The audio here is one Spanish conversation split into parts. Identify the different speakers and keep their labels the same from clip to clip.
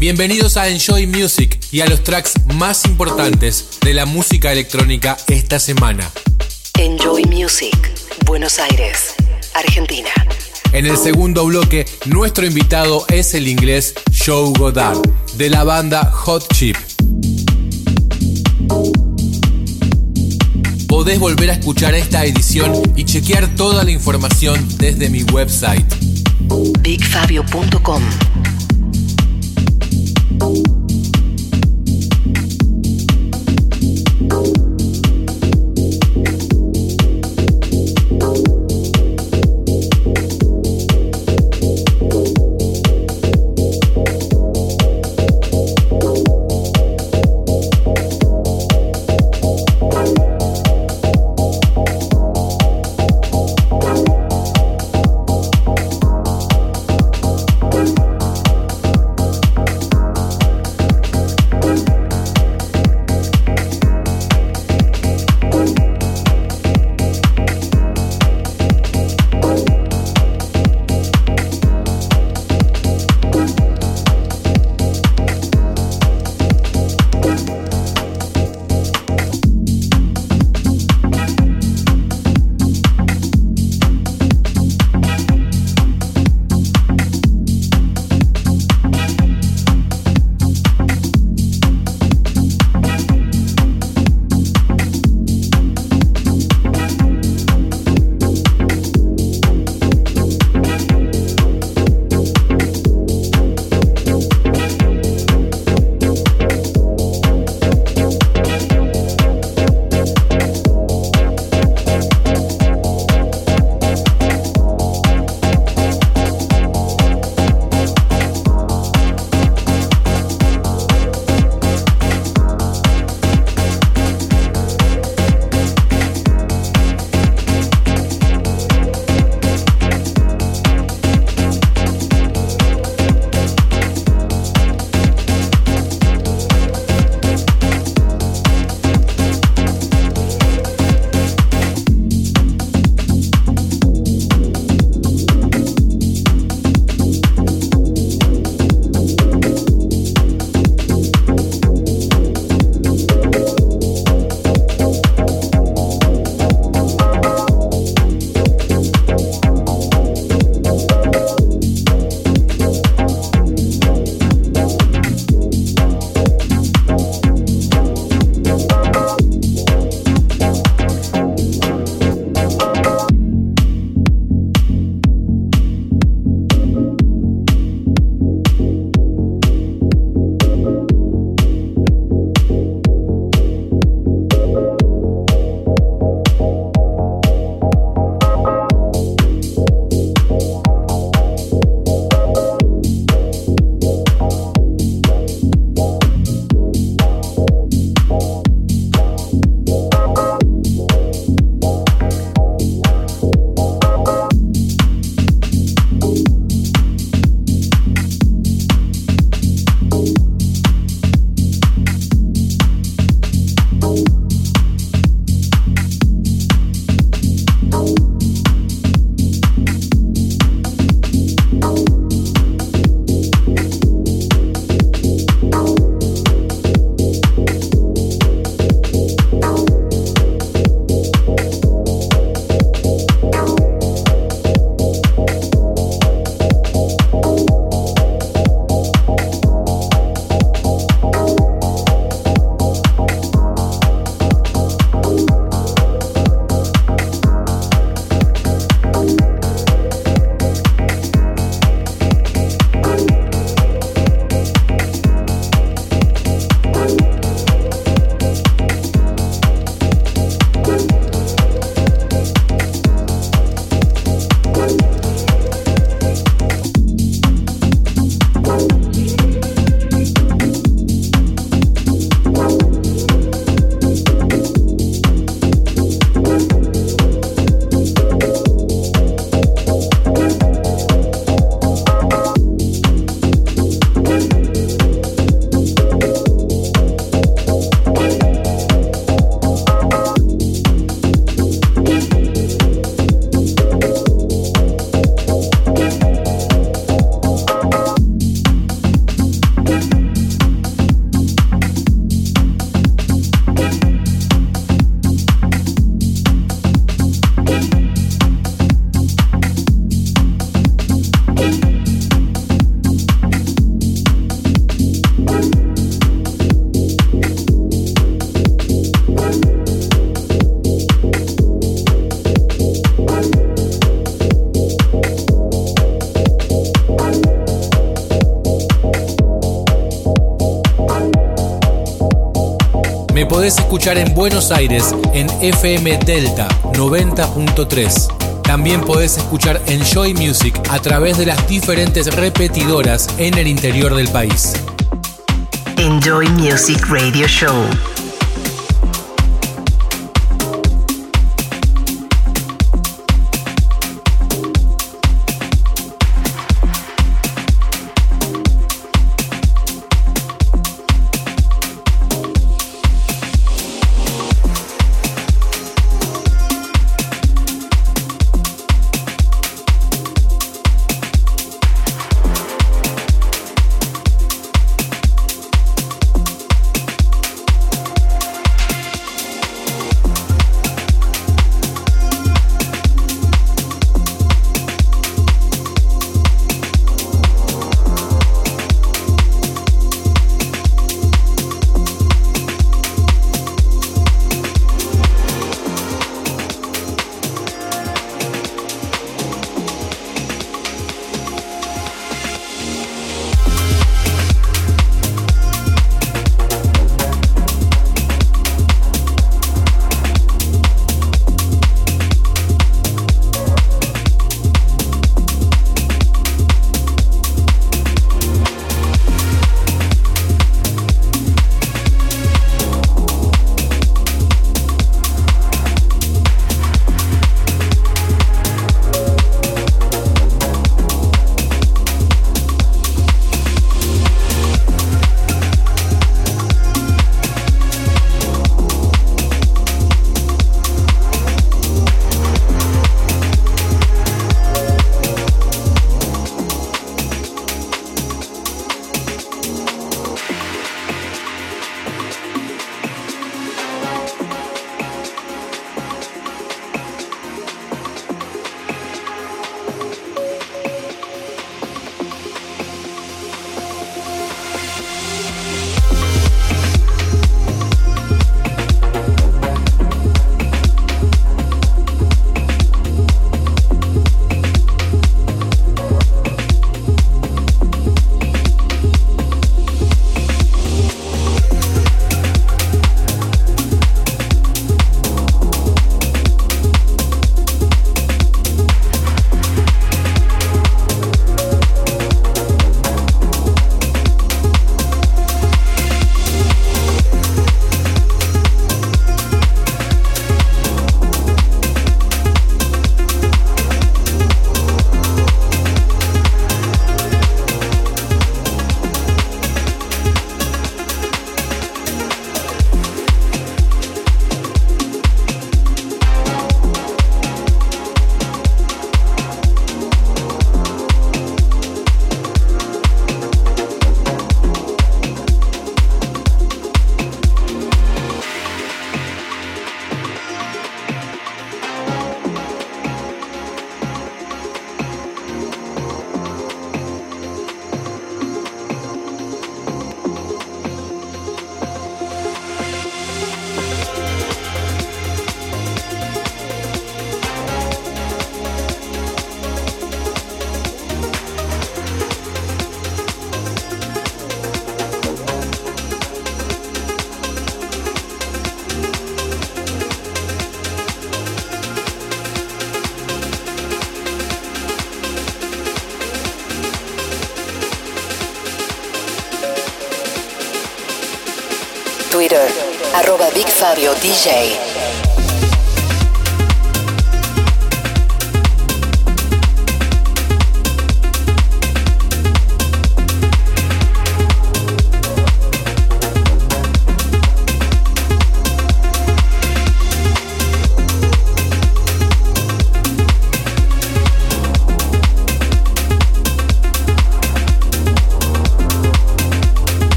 Speaker 1: Bienvenidos a Enjoy Music y a los tracks más importantes de la música electrónica esta semana.
Speaker 2: Enjoy Music, Buenos Aires, Argentina.
Speaker 1: En el segundo bloque, nuestro invitado es el inglés Joe Goddard, de la banda Hot Chip. Podés volver a escuchar esta edición y chequear toda la información desde mi website.
Speaker 2: BigFabio.com
Speaker 1: escuchar en Buenos Aires en FM Delta 90.3. También podés escuchar Enjoy Music a través de las diferentes repetidoras en el interior del país.
Speaker 2: Enjoy Music Radio Show. DJ.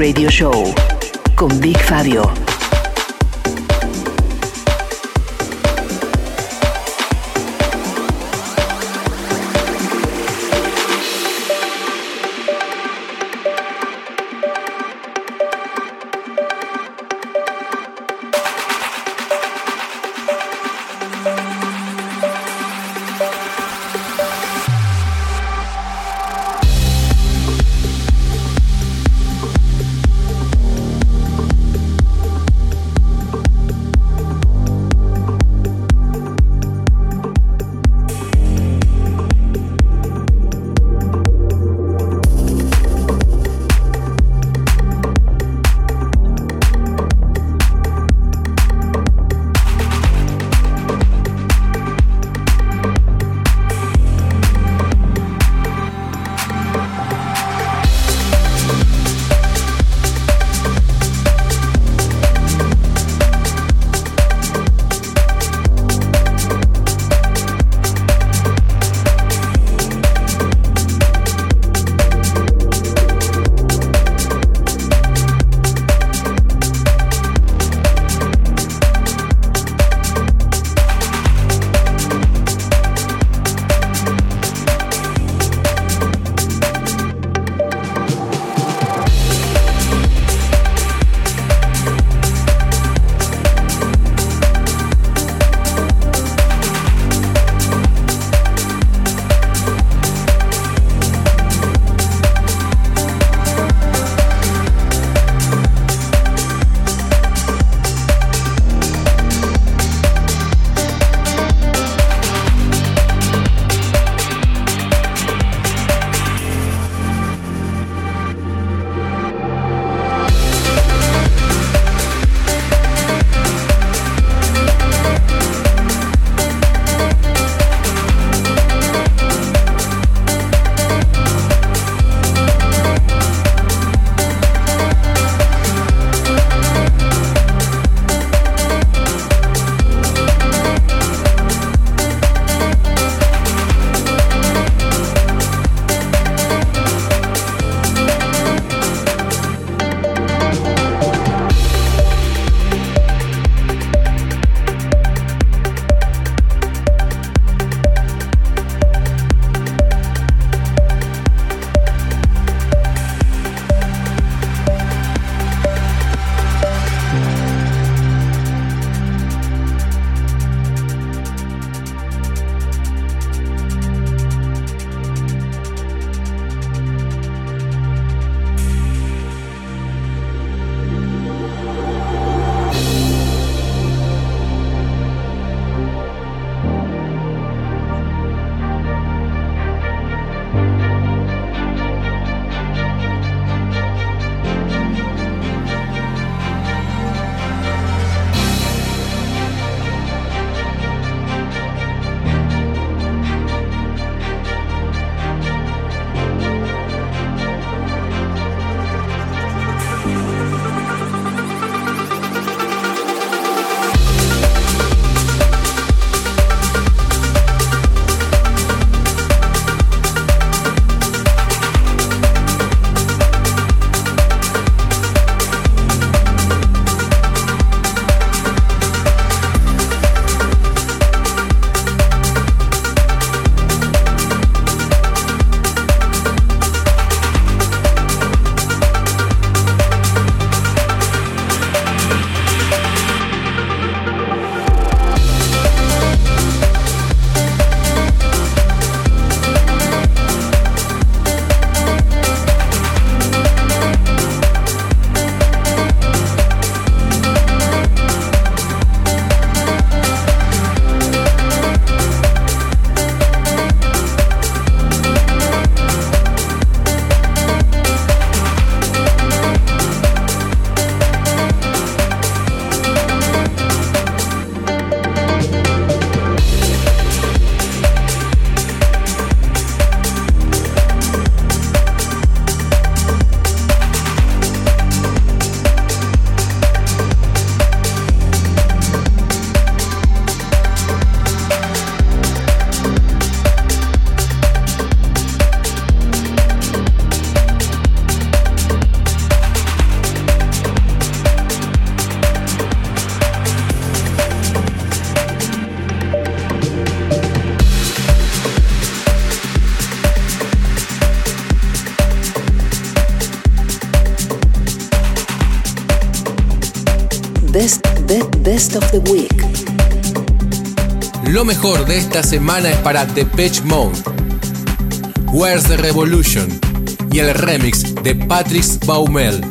Speaker 2: Radio Show
Speaker 1: mejor de esta semana es para Depeche Mode. Where's the Revolution? Y el remix de Patrick Baumel.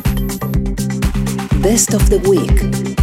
Speaker 2: Best of the Week.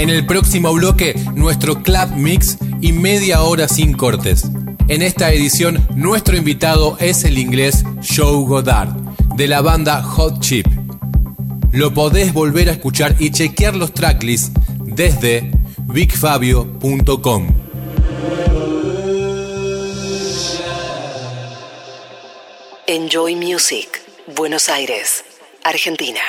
Speaker 1: En el próximo bloque, nuestro Club Mix y media hora sin cortes. En esta edición, nuestro invitado es el inglés Joe Goddard, de la banda Hot Chip. Lo podés volver a escuchar y chequear los tracklists desde bigfabio.com.
Speaker 2: Enjoy Music, Buenos Aires, Argentina.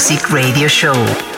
Speaker 2: Music Radio Show.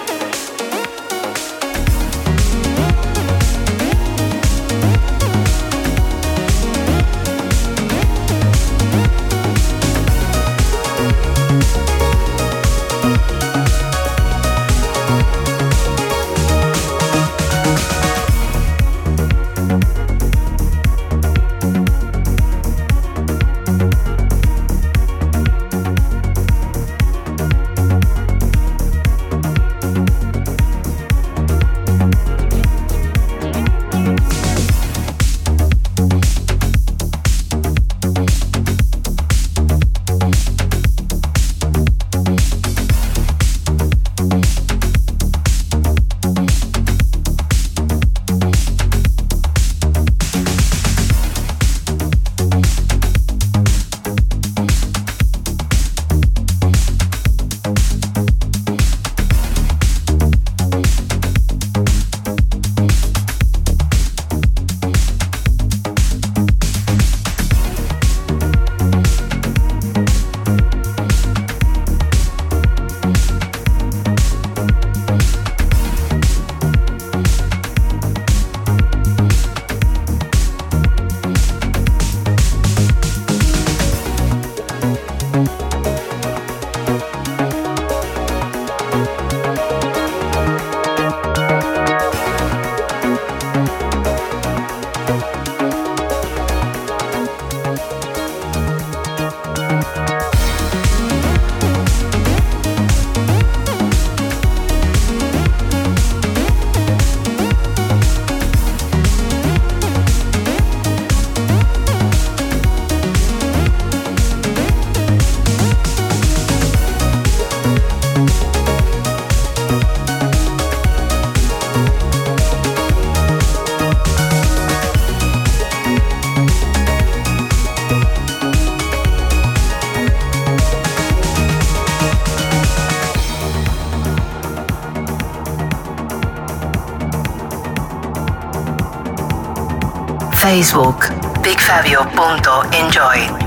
Speaker 2: Facebook, bigfabio.enjoy.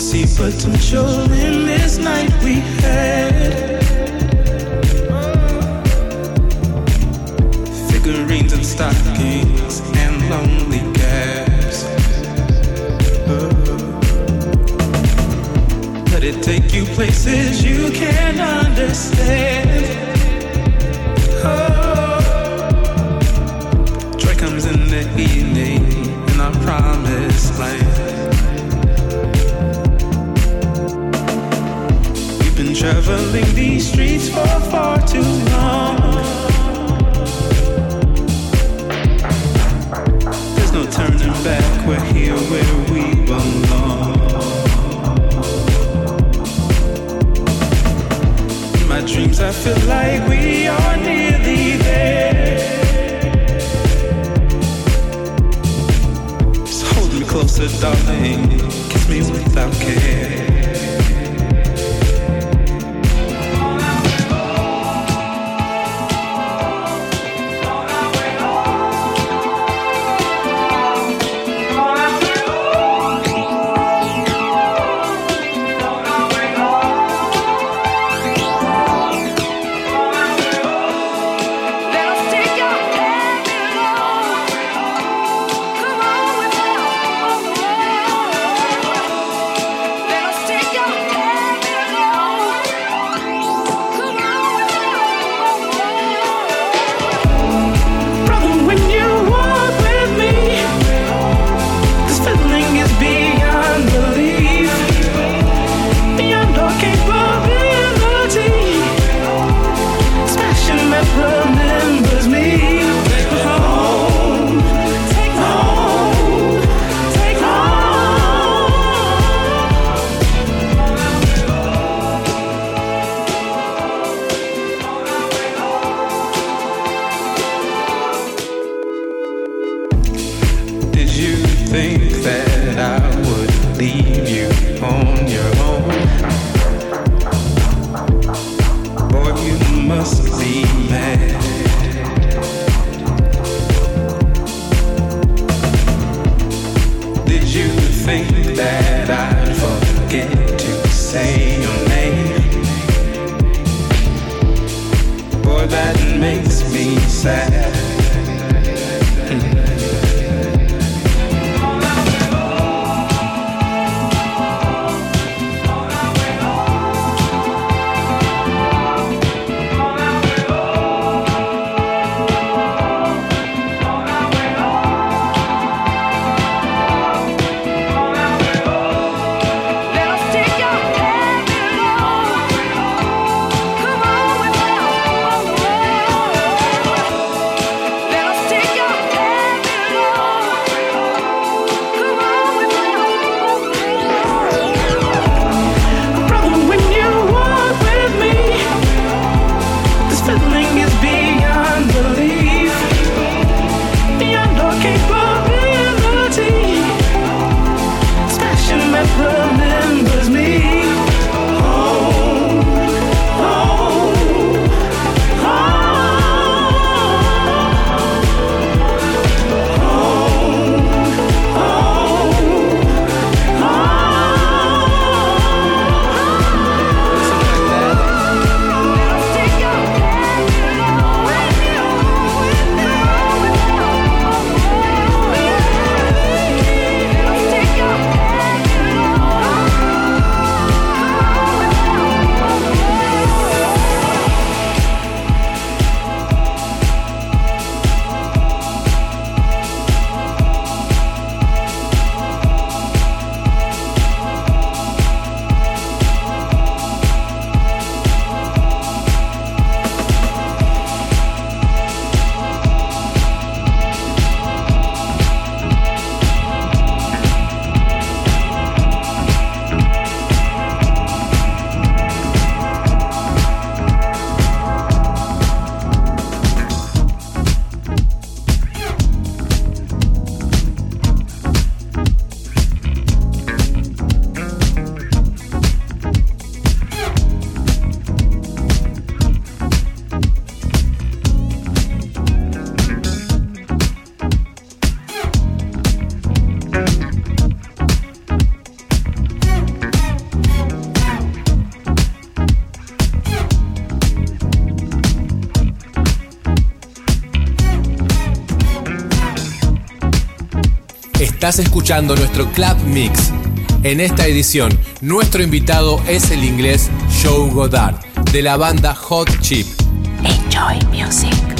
Speaker 3: see but I'm sure in this night we had Figurines and stockings and lonely gaps. Let it take you places you can't understand Oh. Joy comes in the evening in our promised land. traveling these streets for far too long. There's no turning back, we're here where we belong. In my dreams, I feel like we are nearly there. Just hold me closer, darling, kiss me without care.
Speaker 1: Estás escuchando nuestro Club Mix. En esta edición, nuestro invitado es el inglés Joe Goddard, de la banda Hot Chip.
Speaker 4: Enjoy music.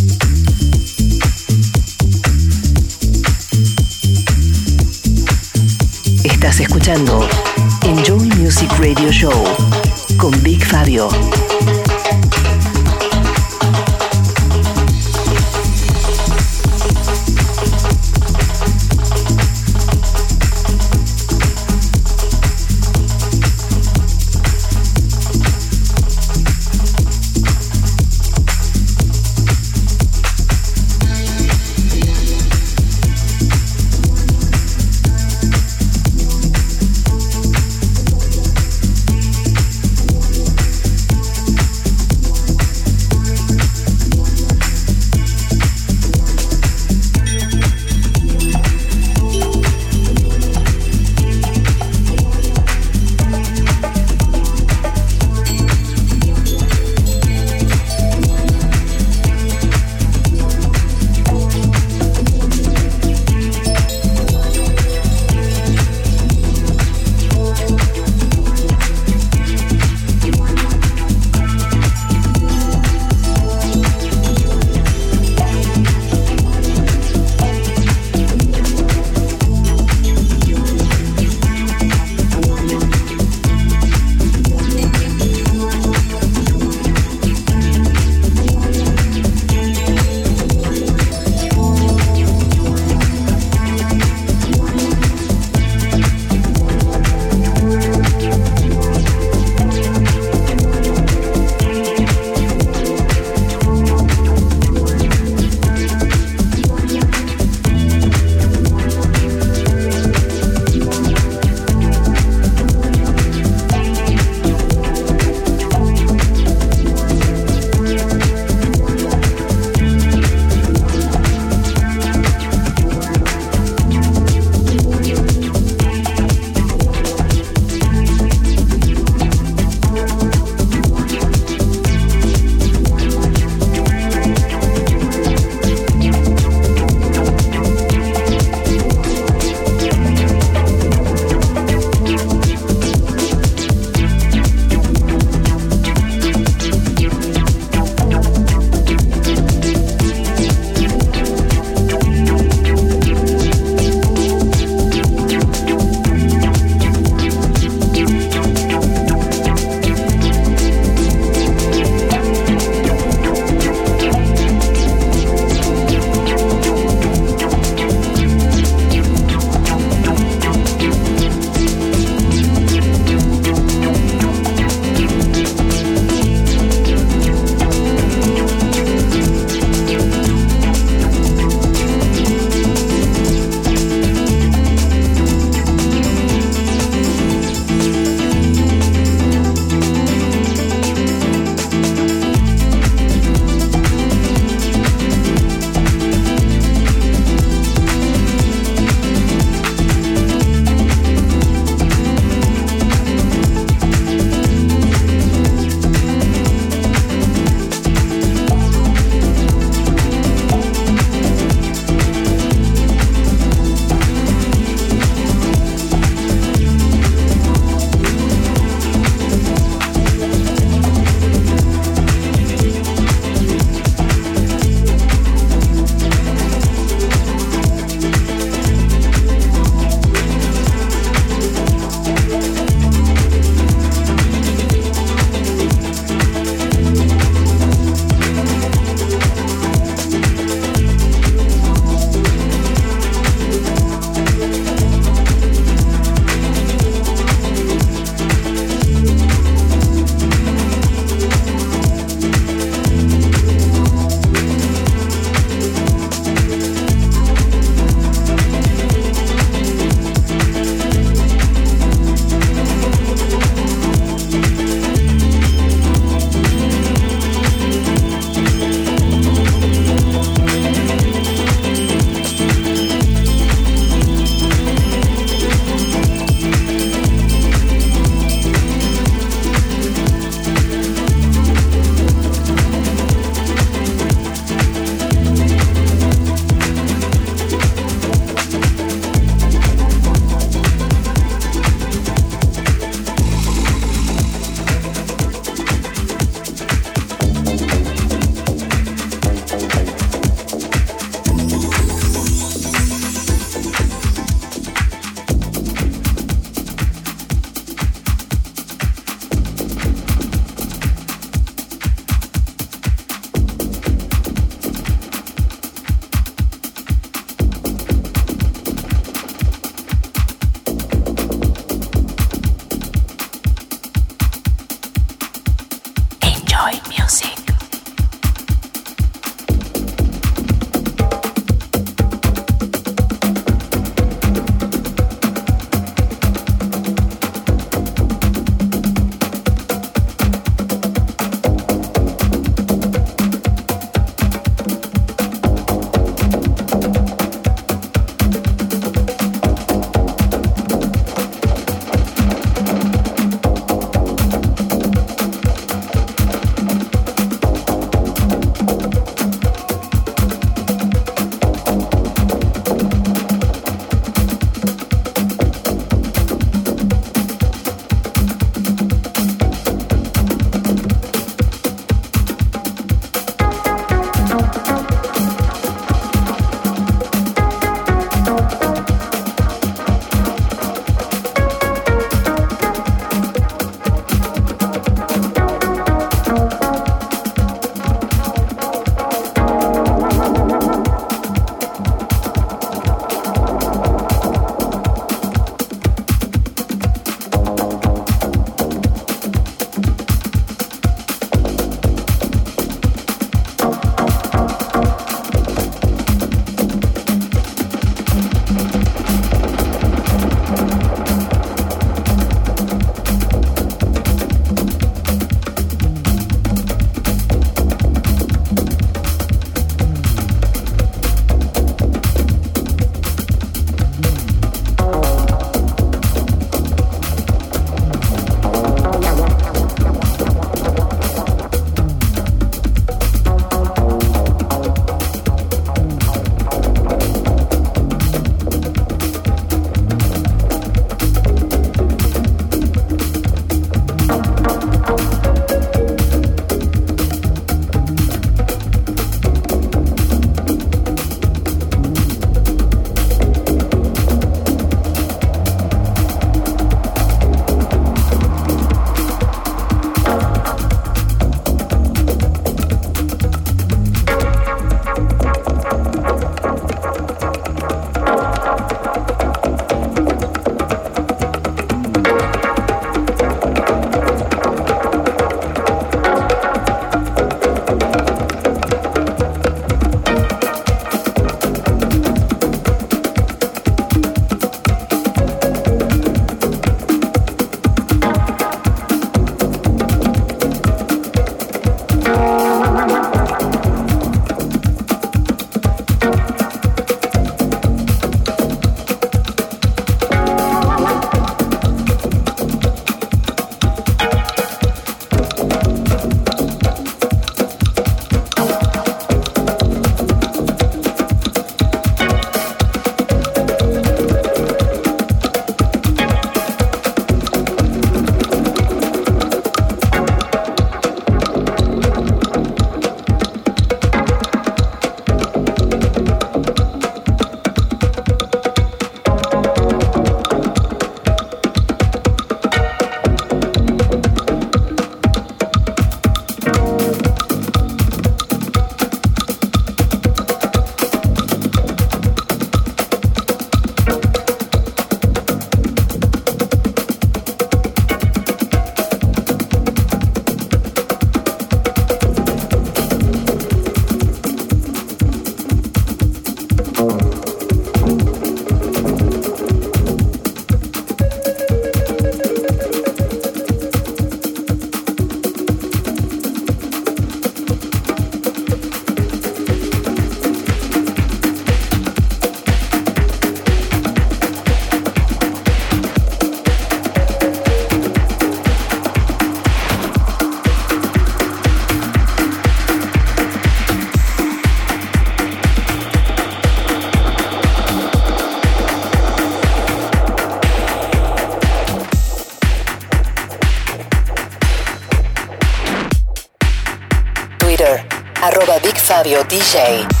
Speaker 2: Fabio DJ.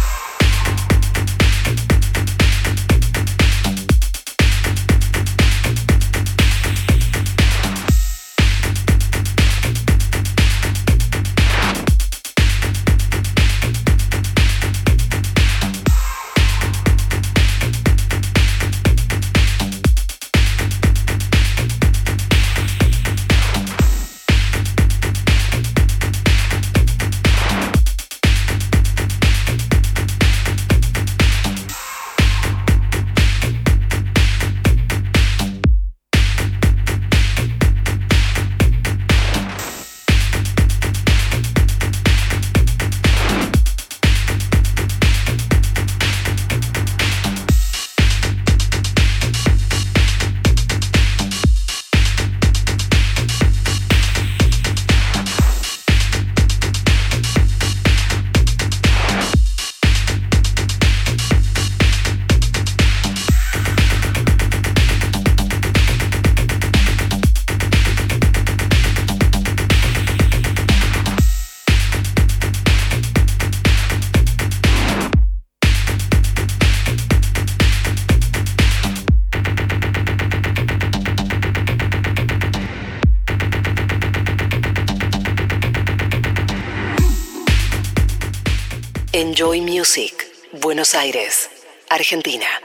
Speaker 2: Music, Buenos Aires, Argentina.